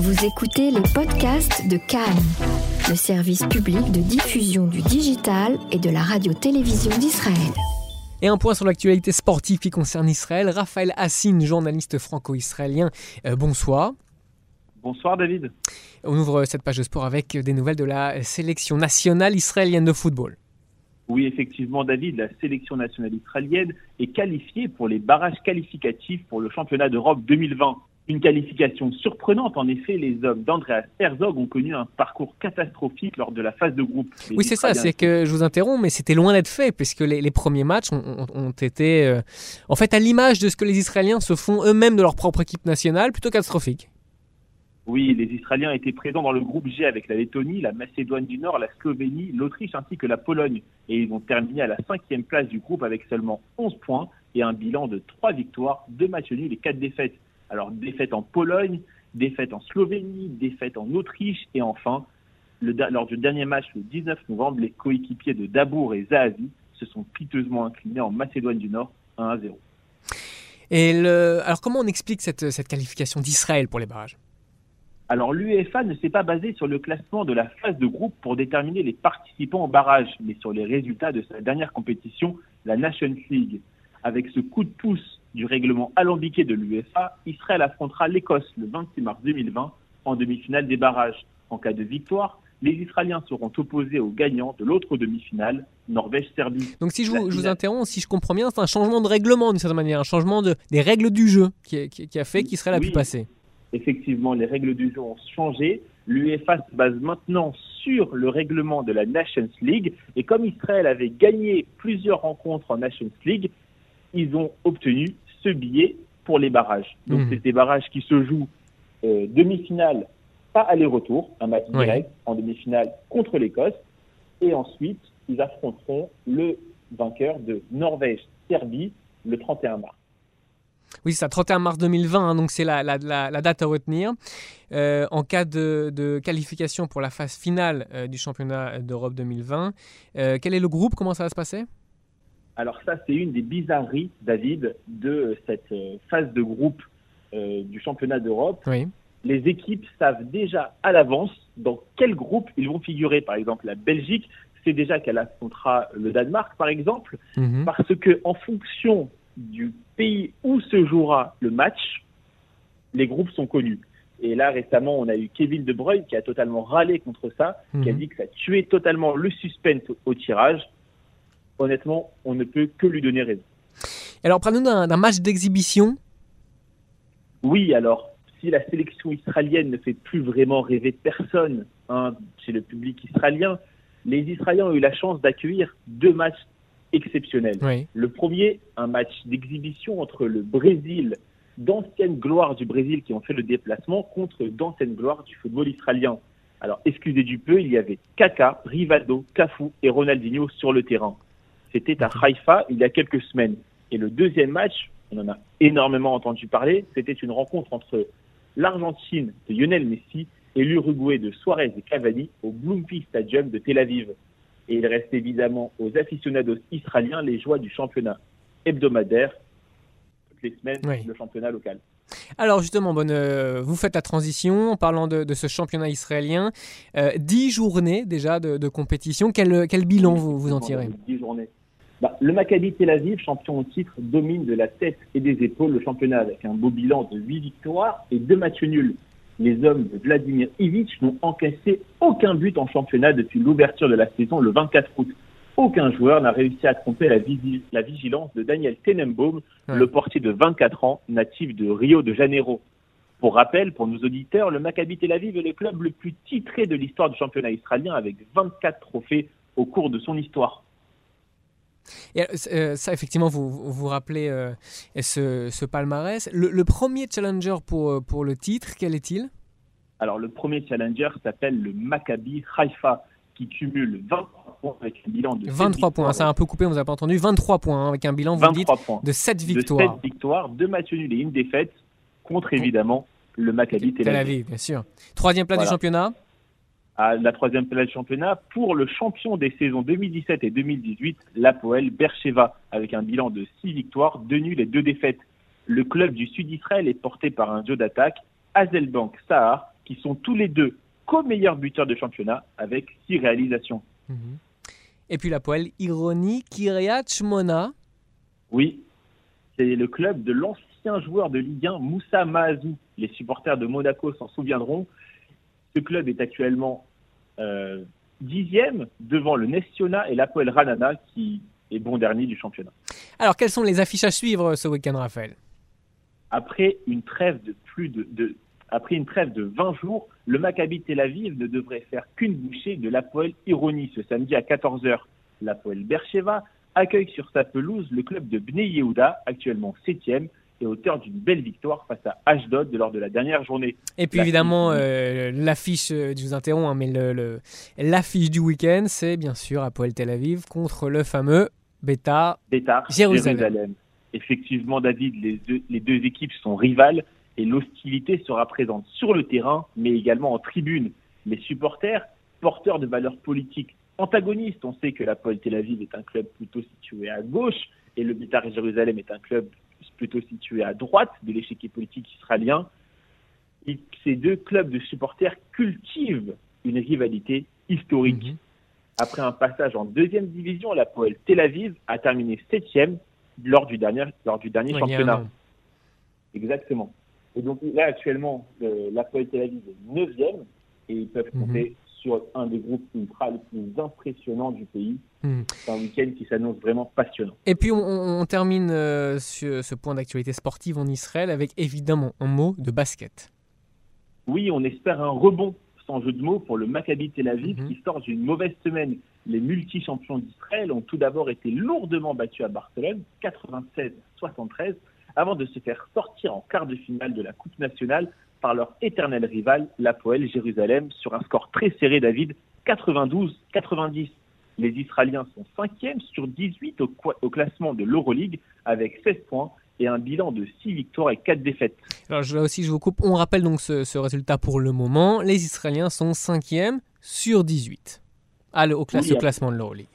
Vous écoutez les podcasts de Cannes, le service public de diffusion du digital et de la radio-télévision d'Israël. Et un point sur l'actualité sportive qui concerne Israël. Raphaël Hassine, journaliste franco-israélien. Euh, bonsoir. Bonsoir David. On ouvre cette page de sport avec des nouvelles de la sélection nationale israélienne de football. Oui, effectivement, David, la sélection nationale israélienne est qualifiée pour les barrages qualificatifs pour le championnat d'Europe 2020. Une qualification surprenante, en effet, les hommes d'Andreas Herzog ont connu un parcours catastrophique lors de la phase de groupe. oui, c'est ça, c'est que je vous interromps, mais c'était loin d'être fait, puisque les, premiers matchs ont, été, euh, en fait, à l'image de ce que les Israéliens se font eux-mêmes de leur propre équipe nationale, plutôt catastrophique. Oui, les Israéliens étaient présents dans le groupe G avec la Lettonie, la Macédoine du Nord, la Slovénie, l'Autriche ainsi que la Pologne. Et ils ont terminé à la cinquième place du groupe avec seulement 11 points et un bilan de 3 victoires, 2 matchs nuls et 4 défaites. Alors défaite en Pologne, défaite en Slovénie, défaite en Autriche et enfin, lors du dernier match le 19 novembre, les coéquipiers de Dabour et Zahavi se sont piteusement inclinés en Macédoine du Nord 1 à 0. Et alors comment on explique cette qualification d'Israël pour les barrages? Alors l'UEFA ne s'est pas basé sur le classement de la phase de groupe pour déterminer les participants au barrage, mais sur les résultats de sa dernière compétition, la Nations League. Avec ce coup de pouce du règlement alambiqué de l'UEFA, Israël affrontera l'Écosse le 26 mars 2020 en demi-finale des barrages. En cas de victoire, les Israéliens seront opposés aux gagnants de l'autre demi-finale, Norvège-Serbie. Donc si je vous, interromps, si je comprends bien, c'est un changement de règlement d'une certaine manière, un changement de, des règles du jeu qui, a fait qu'Israël a pu passer effectivement, les règles du jeu ont changé. L'UEFA se base maintenant sur le règlement de la Nations League. Et comme Israël avait gagné plusieurs rencontres en Nations League, ils ont obtenu ce billet pour les barrages. Donc, mmh. c'est des barrages qui se jouent euh, demi-finale, pas aller-retour, un match direct en demi-finale contre l'Écosse. Et ensuite, ils affronteront le vainqueur de Norvège-Serbie le 31 mars. Oui, c'est ça, 31 mars 2020, hein, donc c'est la, date à retenir. Euh, en cas de, qualification pour la phase finale euh, du championnat d'Europe 2020, euh, quel est le groupe? Comment ça va se passer? Alors ça, c'est une des bizarreries, David, de cette phase de groupe du championnat d'Europe. Oui. Les équipes savent déjà à l'avance dans quel groupe ils vont figurer. Par exemple, la Belgique sait déjà qu'elle affrontera le Danemark, par exemple, mhm. parce que en fonction du pays où se jouera le match, les groupes sont connus. Et là, récemment, on a eu Kevin De Bruyne qui a totalement râlé contre ça, qui a mhm. dit que ça tuait totalement le suspense au, tirage. Honnêtement, on ne peut que lui donner raison. Alors, prenons d'un match d'exhibition. Oui, alors, si la sélection israélienne ne fait plus vraiment rêver personne hein, chez le public israélien, les Israéliens ont eu la chance d'accueillir deux matchs exceptionnel. Le premier, un match d'exhibition entre le Brésil, d'anciennes gloires du Brésil qui ont fait le déplacement, contre d'anciennes gloires du football israélien. Alors, excusez du peu, il y avait Kaka, Rivaldo, Cafu et Ronaldinho sur le terrain. C'était à Haïfa il y a quelques semaines. Et le deuxième match, on en a énormément entendu parler, c'était une rencontre entre l'Argentine de Lionel Messi et l'Uruguay de Suarez et Cavani au Bloomfield Stadium de Tel Aviv. Et il reste évidemment aux aficionados israéliens les joies du championnat hebdomadaire, toutes les semaines, le championnat local. Alors justement, bonne, euh, vous faites la transition en parlant de, ce championnat israélien. Euh, dix journées déjà de, compétition. Quel, quel, bilan vous, vous en tirez? Dix journées. Bah, le Maccabi Tel Aviv, champion au titre, domine de la tête et des épaules le championnat avec un beau bilan de 8 victoires et 2 matchs nuls les hommes de Vladimir Ivic n'ont encaissé aucun but en championnat depuis l'ouverture de la saison le 24 août. Aucun joueur n'a réussi à tromper la, vigilance de Daniel Tenenbaum, le portier de 24 ans, natif de Rio de Janeiro. Pour rappel, pour nos auditeurs, le Maccabi Tel Aviv est le club le plus titré de l'histoire du championnat israélien avec 24 trophées au cours de son histoire. Et euh, ça, effectivement, vous vous, rappelez euh, ce, palmarès. Le, premier challenger pour, euh, pour le titre, quel est-il? Alors, le premier challenger s'appelle le Maccabi Haifa, qui cumule 23 points avec un bilan de 23 points, ça a un peu coupé, on vous a pas entendu. 23 points hein, avec un bilan, vous dites, de 7 victoires. De 7 victoires, 2 matchs nuls et une défaite contre évidemment le Maccabi Tel Aviv. bien sûr. Troisième place du championnat à la troisième place du championnat pour le champion des saisons 2017 et 2018, l'Apoel Bercheva, avec un bilan de 6 victoires, 2 nuls et 2 défaites. Le club du sud d'Israël est porté par un duo d'attaque, Azelbank Sahar qui sont tous les deux co-meilleurs buteurs de championnat avec six réalisations. Mhm. Et puis la poêle Ironi Kiryat Shmona. Oui, c'est le club de l'ancien joueur de Ligue 1 Moussa Mahazou. Les supporters de Monaco s'en souviendront. Ce club est actuellement euh, dixième devant le Nestiona et l'Apoel Ranana qui est bon dernier du championnat. Alors quelles sont les affiches à suivre ce week-end, Raphaël? Après une trêve de plus de, après une trêve de 20 jours, le Maccabi Tel Aviv ne devrait faire qu'une bouchée de l'Apoel Ironi ce samedi à 14h. L'Apoel Bercheva accueille sur sa pelouse le club de Bnei Yehuda, actuellement 7e, et auteur d'une belle victoire face à Ashdod lors de la dernière journée. Et puis évidemment, euh, l'affiche, euh, je vous interromps, hein, mais l'affiche du week-end, c'est bien sûr Apoel Tel Aviv contre le fameux Beta Jérusalem. Effectivement, David, les les deux équipes sont rivales et l'hostilité sera présente sur le terrain, mais également en tribune. Les supporters, porteurs de valeurs politiques antagonistes, on sait que la Tel Aviv est un club plutôt situé à gauche et le Beitar Jérusalem est un club plutôt situé à droite de l'échiquier politique israélien. Et ces deux clubs de supporters cultivent une rivalité historique. Mhm. Après un passage en deuxième division, la Poel Tel Aviv a terminé septième lors du dernier, lors du dernier championnat. Exactement. Et donc là, actuellement, la Tel Aviv est 9 et ils peuvent mhm. compter sur un des groupes ultra les plus impressionnants du pays. Mhm. C'est un week-end qui s'annonce vraiment passionnant. Et puis on, termine euh, sur ce point d'actualité sportive en Israël avec évidemment un mot de basket. Oui, on espère un rebond sans jeu de mots pour le Maccabi Tel Aviv mhm. qui sort d'une mauvaise semaine. Les multi-champions d'Israël ont tout d'abord été lourdement battus à Barcelone, 96-73 avant de se faire sortir en quart de finale de la Coupe nationale par leur éternel rival, l'Apoel Jérusalem, sur un score très serré, David, 92-90. Les Israéliens sont 5e sur 18 au, classement de l'Euroleague avec 16 points et un bilan de 6 victoires et 4 défaites. Alors là aussi, je vous coupe. On rappelle donc ce, résultat pour le moment. Les Israéliens sont 5e sur 18 à, au, classement de l'Euroleague.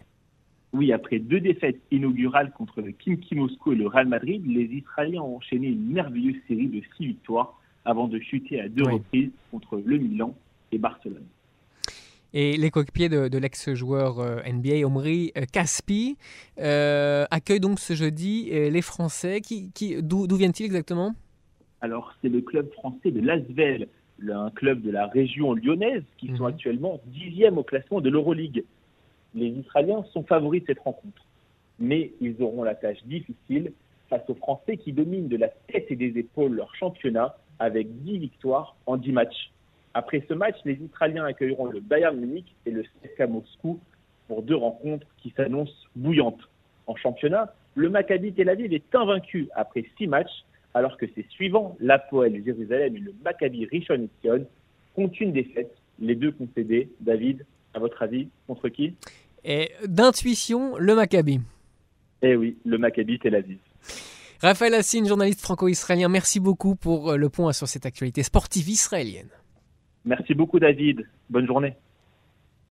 Oui, après deux défaites inaugurales contre le Kimki Moscou et le Real Madrid, les Israéliens ont enchaîné une merveilleuse série de six victoires avant de chuter à deux reprises contre le Milan et Barcelone. Et les coéquipiers de, l'ex-joueur euh, NBA Omri euh, Caspi euh, accueillent donc ce jeudi les Français. Qui, qui, D'où viennent-ils exactement? Alors, c'est le club français de l'Asvel, un club de la région lyonnaise qui sont mhm. actuellement dixième au classement de l'Euroleague les Israéliens sont favoris de cette rencontre. Mais ils auront la tâche difficile face aux Français qui dominent de la tête et des épaules leur championnat avec 10 victoires en 10 matchs. Après ce match, les Israéliens accueilleront le Bayern Munich et le CSKA Moscou pour deux rencontres qui s'annoncent bouillantes. En championnat, le Maccabi Tel Aviv est invaincu après 6 matchs, alors que ses suivants, l'Apoel Jérusalem et le Maccabi Rishon LeZion, comptent une défaite, les deux concédés. David, à votre avis, contre qui? Et d'intuition, le Maccabi. Eh oui, le Maccabi Tel Aviv. Raphaël Assine, journaliste franco-israélien, merci beaucoup pour euh, le point sur cette actualité sportive israélienne. Merci beaucoup David, bonne journée.